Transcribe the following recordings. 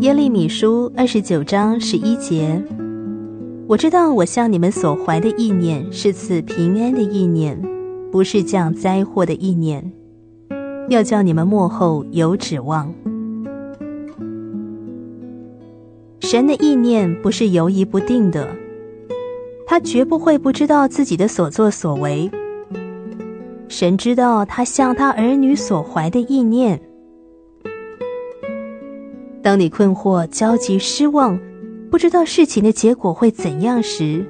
耶利米书二十九章十一节：我知道我向你们所怀的意念是赐平安的意念，不是降灾祸的意念，要叫你们末后有指望。神的意念不是犹疑不定的，他绝不会不知道自己的所作所为。神知道他向他儿女所怀的意念。当你困惑、焦急、失望，不知道事情的结果会怎样时，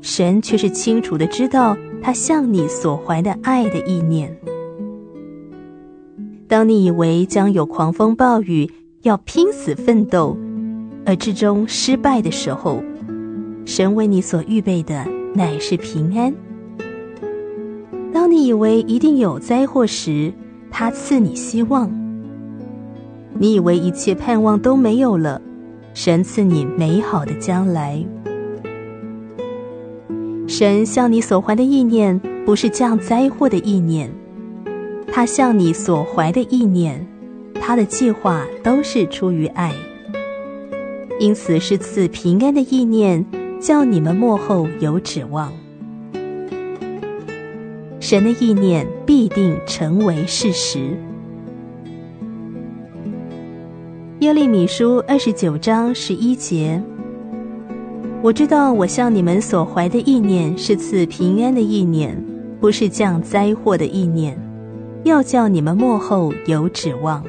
神却是清楚的知道他向你所怀的爱的意念。当你以为将有狂风暴雨，要拼死奋斗，而至终失败的时候，神为你所预备的乃是平安。当你以为一定有灾祸时，他赐你希望；你以为一切盼望都没有了，神赐你美好的将来。神向你所怀的意念，不是降灾祸的意念，他向你所怀的意念，他的计划都是出于爱。因此是赐平安的意念，叫你们末后有指望。神的意念必定成为事实。耶利米书二十九章十一节：我知道我向你们所怀的意念是赐平安的意念，不是降灾祸的意念，要叫你们幕后有指望。